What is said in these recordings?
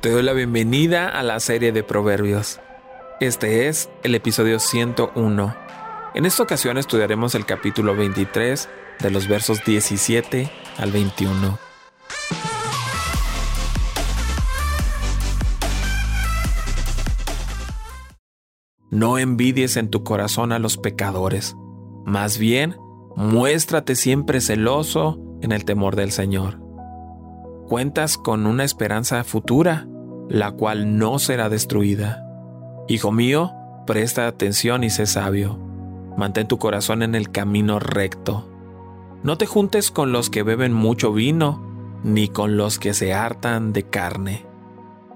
Te doy la bienvenida a la serie de Proverbios. Este es el episodio 101. En esta ocasión estudiaremos el capítulo 23 de los versos 17 al 21. No envidies en tu corazón a los pecadores, más bien muéstrate siempre celoso en el temor del Señor. Cuentas con una esperanza futura la cual no será destruida. Hijo mío, presta atención y sé sabio. Mantén tu corazón en el camino recto. No te juntes con los que beben mucho vino, ni con los que se hartan de carne,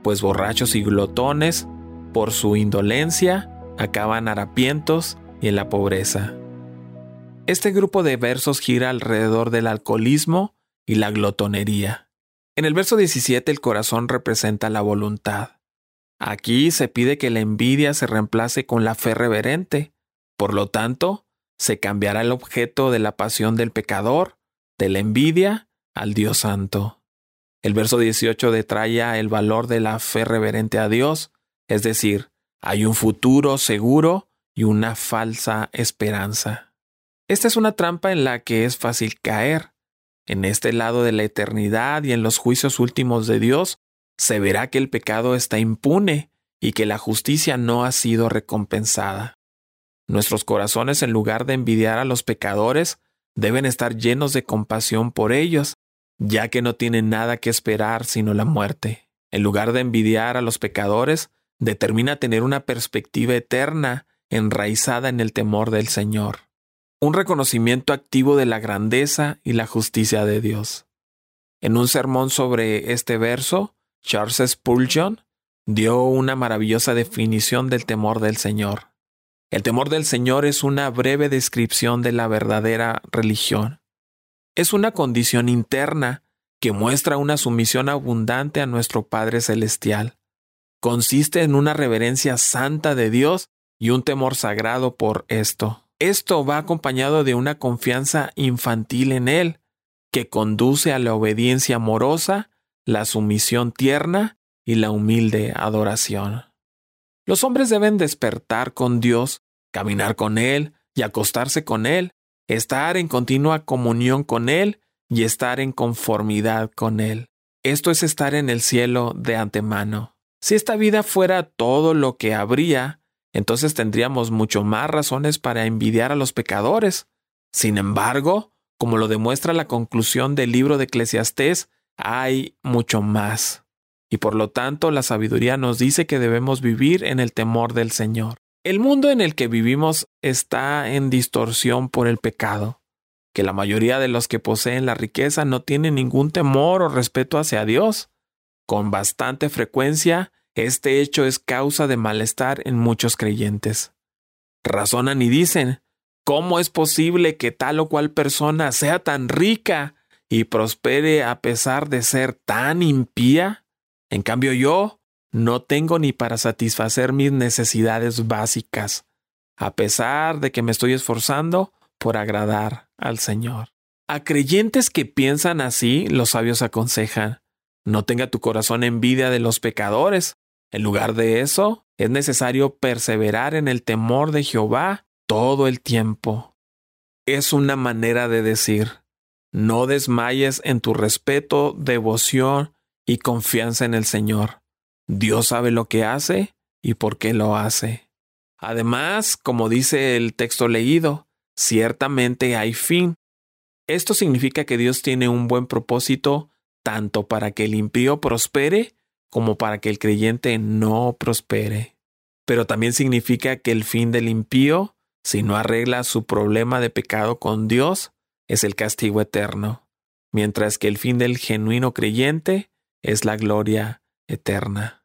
pues borrachos y glotones, por su indolencia, acaban harapientos y en la pobreza. Este grupo de versos gira alrededor del alcoholismo y la glotonería. En el verso 17 el corazón representa la voluntad. Aquí se pide que la envidia se reemplace con la fe reverente. Por lo tanto, se cambiará el objeto de la pasión del pecador, de la envidia, al Dios Santo. El verso 18 detalla el valor de la fe reverente a Dios, es decir, hay un futuro seguro y una falsa esperanza. Esta es una trampa en la que es fácil caer. En este lado de la eternidad y en los juicios últimos de Dios, se verá que el pecado está impune y que la justicia no ha sido recompensada. Nuestros corazones, en lugar de envidiar a los pecadores, deben estar llenos de compasión por ellos, ya que no tienen nada que esperar sino la muerte. En lugar de envidiar a los pecadores, determina tener una perspectiva eterna enraizada en el temor del Señor un reconocimiento activo de la grandeza y la justicia de Dios. En un sermón sobre este verso, Charles Spurgeon dio una maravillosa definición del temor del Señor. El temor del Señor es una breve descripción de la verdadera religión. Es una condición interna que muestra una sumisión abundante a nuestro Padre Celestial. Consiste en una reverencia santa de Dios y un temor sagrado por esto. Esto va acompañado de una confianza infantil en Él, que conduce a la obediencia amorosa, la sumisión tierna y la humilde adoración. Los hombres deben despertar con Dios, caminar con Él y acostarse con Él, estar en continua comunión con Él y estar en conformidad con Él. Esto es estar en el cielo de antemano. Si esta vida fuera todo lo que habría, entonces tendríamos mucho más razones para envidiar a los pecadores. Sin embargo, como lo demuestra la conclusión del libro de Eclesiastés, hay mucho más. Y por lo tanto, la sabiduría nos dice que debemos vivir en el temor del Señor. El mundo en el que vivimos está en distorsión por el pecado, que la mayoría de los que poseen la riqueza no tienen ningún temor o respeto hacia Dios. Con bastante frecuencia, este hecho es causa de malestar en muchos creyentes. Razonan y dicen, ¿cómo es posible que tal o cual persona sea tan rica y prospere a pesar de ser tan impía? En cambio yo no tengo ni para satisfacer mis necesidades básicas, a pesar de que me estoy esforzando por agradar al Señor. A creyentes que piensan así, los sabios aconsejan, no tenga tu corazón envidia de los pecadores, en lugar de eso, es necesario perseverar en el temor de Jehová todo el tiempo. Es una manera de decir, no desmayes en tu respeto, devoción y confianza en el Señor. Dios sabe lo que hace y por qué lo hace. Además, como dice el texto leído, ciertamente hay fin. Esto significa que Dios tiene un buen propósito tanto para que el impío prospere como para que el creyente no prospere. Pero también significa que el fin del impío, si no arregla su problema de pecado con Dios, es el castigo eterno, mientras que el fin del genuino creyente es la gloria eterna.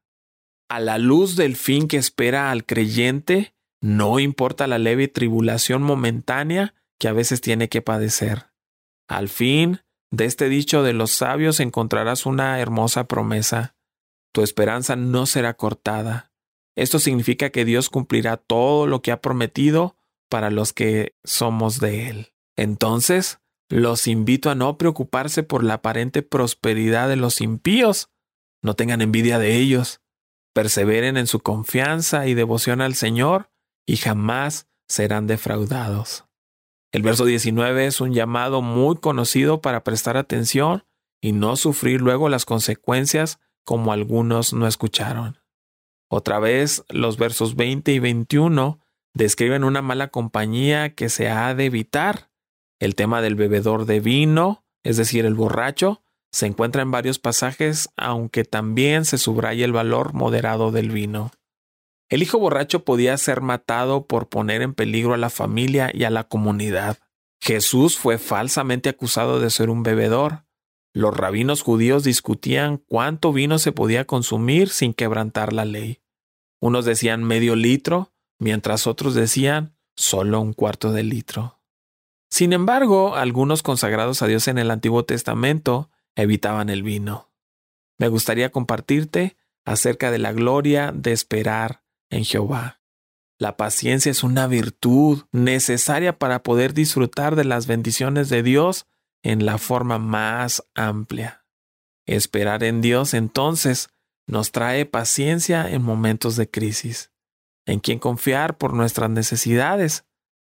A la luz del fin que espera al creyente, no importa la leve tribulación momentánea que a veces tiene que padecer. Al fin de este dicho de los sabios encontrarás una hermosa promesa tu esperanza no será cortada. Esto significa que Dios cumplirá todo lo que ha prometido para los que somos de Él. Entonces, los invito a no preocuparse por la aparente prosperidad de los impíos, no tengan envidia de ellos, perseveren en su confianza y devoción al Señor y jamás serán defraudados. El verso 19 es un llamado muy conocido para prestar atención y no sufrir luego las consecuencias como algunos no escucharon. Otra vez, los versos 20 y 21 describen una mala compañía que se ha de evitar. El tema del bebedor de vino, es decir, el borracho, se encuentra en varios pasajes, aunque también se subraya el valor moderado del vino. El hijo borracho podía ser matado por poner en peligro a la familia y a la comunidad. Jesús fue falsamente acusado de ser un bebedor. Los rabinos judíos discutían cuánto vino se podía consumir sin quebrantar la ley. Unos decían medio litro, mientras otros decían solo un cuarto de litro. Sin embargo, algunos consagrados a Dios en el Antiguo Testamento evitaban el vino. Me gustaría compartirte acerca de la gloria de esperar en Jehová. La paciencia es una virtud necesaria para poder disfrutar de las bendiciones de Dios en la forma más amplia. Esperar en Dios entonces nos trae paciencia en momentos de crisis, en quien confiar por nuestras necesidades,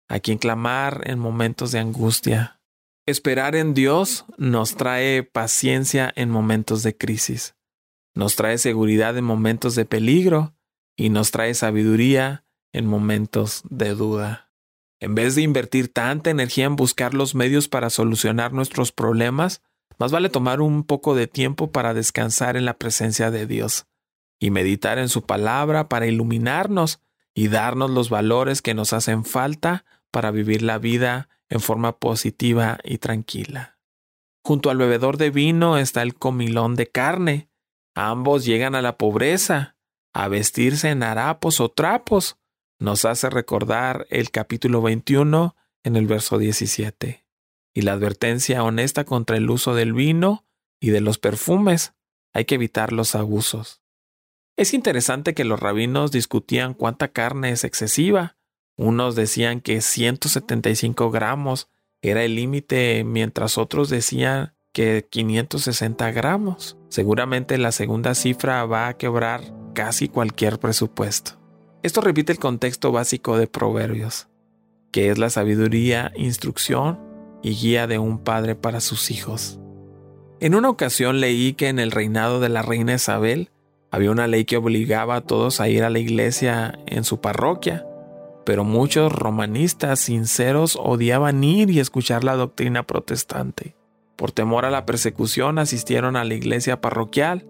a quien clamar en momentos de angustia. Esperar en Dios nos trae paciencia en momentos de crisis, nos trae seguridad en momentos de peligro y nos trae sabiduría en momentos de duda. En vez de invertir tanta energía en buscar los medios para solucionar nuestros problemas, más vale tomar un poco de tiempo para descansar en la presencia de Dios y meditar en su palabra para iluminarnos y darnos los valores que nos hacen falta para vivir la vida en forma positiva y tranquila. Junto al bebedor de vino está el comilón de carne. Ambos llegan a la pobreza, a vestirse en harapos o trapos, nos hace recordar el capítulo 21 en el verso 17, y la advertencia honesta contra el uso del vino y de los perfumes. Hay que evitar los abusos. Es interesante que los rabinos discutían cuánta carne es excesiva. Unos decían que 175 gramos era el límite, mientras otros decían que 560 gramos. Seguramente la segunda cifra va a quebrar casi cualquier presupuesto. Esto repite el contexto básico de Proverbios, que es la sabiduría, instrucción y guía de un padre para sus hijos. En una ocasión leí que en el reinado de la reina Isabel había una ley que obligaba a todos a ir a la iglesia en su parroquia, pero muchos romanistas sinceros odiaban ir y escuchar la doctrina protestante. Por temor a la persecución asistieron a la iglesia parroquial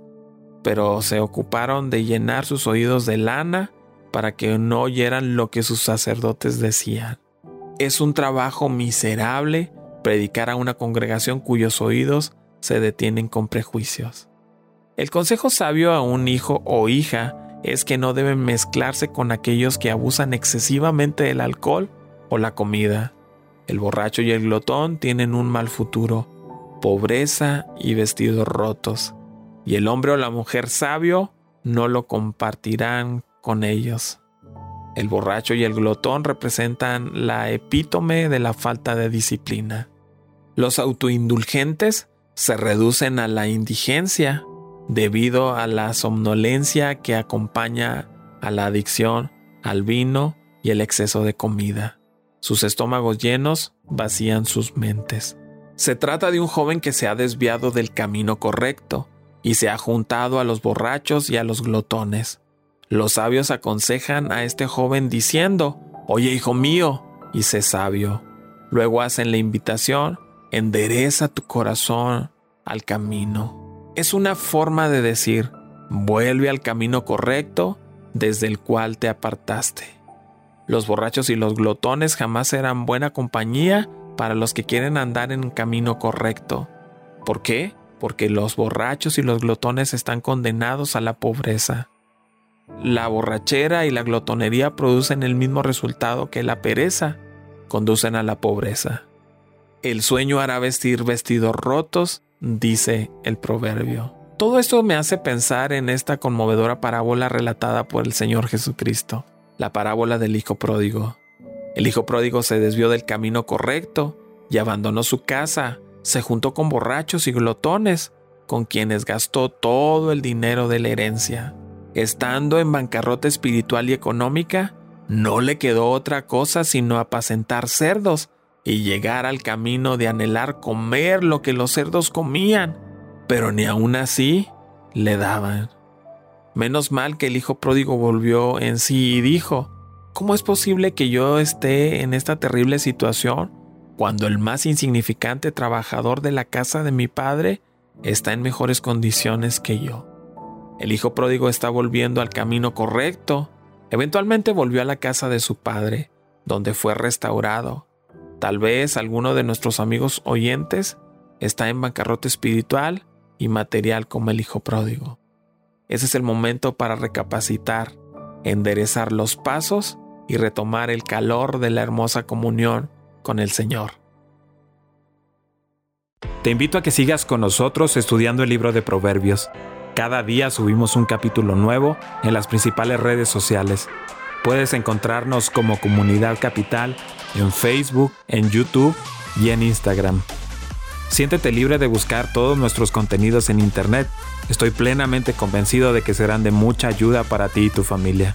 pero se ocuparon de llenar sus oídos de lana para que no oyeran lo que sus sacerdotes decían. Es un trabajo miserable predicar a una congregación cuyos oídos se detienen con prejuicios. El consejo sabio a un hijo o hija es que no deben mezclarse con aquellos que abusan excesivamente del alcohol o la comida. El borracho y el glotón tienen un mal futuro, pobreza y vestidos rotos y el hombre o la mujer sabio no lo compartirán con ellos. El borracho y el glotón representan la epítome de la falta de disciplina. Los autoindulgentes se reducen a la indigencia debido a la somnolencia que acompaña a la adicción al vino y el exceso de comida. Sus estómagos llenos vacían sus mentes. Se trata de un joven que se ha desviado del camino correcto y se ha juntado a los borrachos y a los glotones. Los sabios aconsejan a este joven diciendo, Oye, hijo mío, y sé sabio. Luego hacen la invitación, endereza tu corazón al camino. Es una forma de decir, vuelve al camino correcto desde el cual te apartaste. Los borrachos y los glotones jamás serán buena compañía para los que quieren andar en camino correcto. ¿Por qué? porque los borrachos y los glotones están condenados a la pobreza. La borrachera y la glotonería producen el mismo resultado que la pereza, conducen a la pobreza. El sueño hará vestir vestidos rotos, dice el proverbio. Todo esto me hace pensar en esta conmovedora parábola relatada por el Señor Jesucristo, la parábola del Hijo Pródigo. El Hijo Pródigo se desvió del camino correcto y abandonó su casa se juntó con borrachos y glotones, con quienes gastó todo el dinero de la herencia. Estando en bancarrota espiritual y económica, no le quedó otra cosa sino apacentar cerdos y llegar al camino de anhelar comer lo que los cerdos comían, pero ni aun así le daban. Menos mal que el hijo pródigo volvió en sí y dijo, ¿cómo es posible que yo esté en esta terrible situación cuando el más insignificante trabajador de la casa de mi padre está en mejores condiciones que yo? El hijo pródigo está volviendo al camino correcto. Eventualmente volvió a la casa de su padre, donde fue restaurado. Tal vez alguno de nuestros amigos oyentes está en bancarrota espiritual y material como el hijo pródigo. Ese es el momento para recapacitar, enderezar los pasos y retomar el calor de la hermosa comunión con el Señor. Te invito a que sigas con nosotros estudiando el libro de Proverbios. Cada día subimos un capítulo nuevo en las principales redes sociales. Puedes encontrarnos como Comunidad Capital en Facebook, en YouTube y en Instagram. Siéntete libre de buscar todos nuestros contenidos en Internet. Estoy plenamente convencido de que serán de mucha ayuda para ti y tu familia.